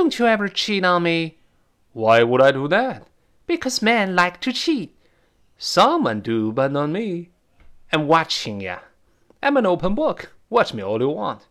Don't you ever cheat on me. Why would I do that? Because men like to cheat. Some men do, but not me. I'm watching ya. I'm an open book. Watch me all you want.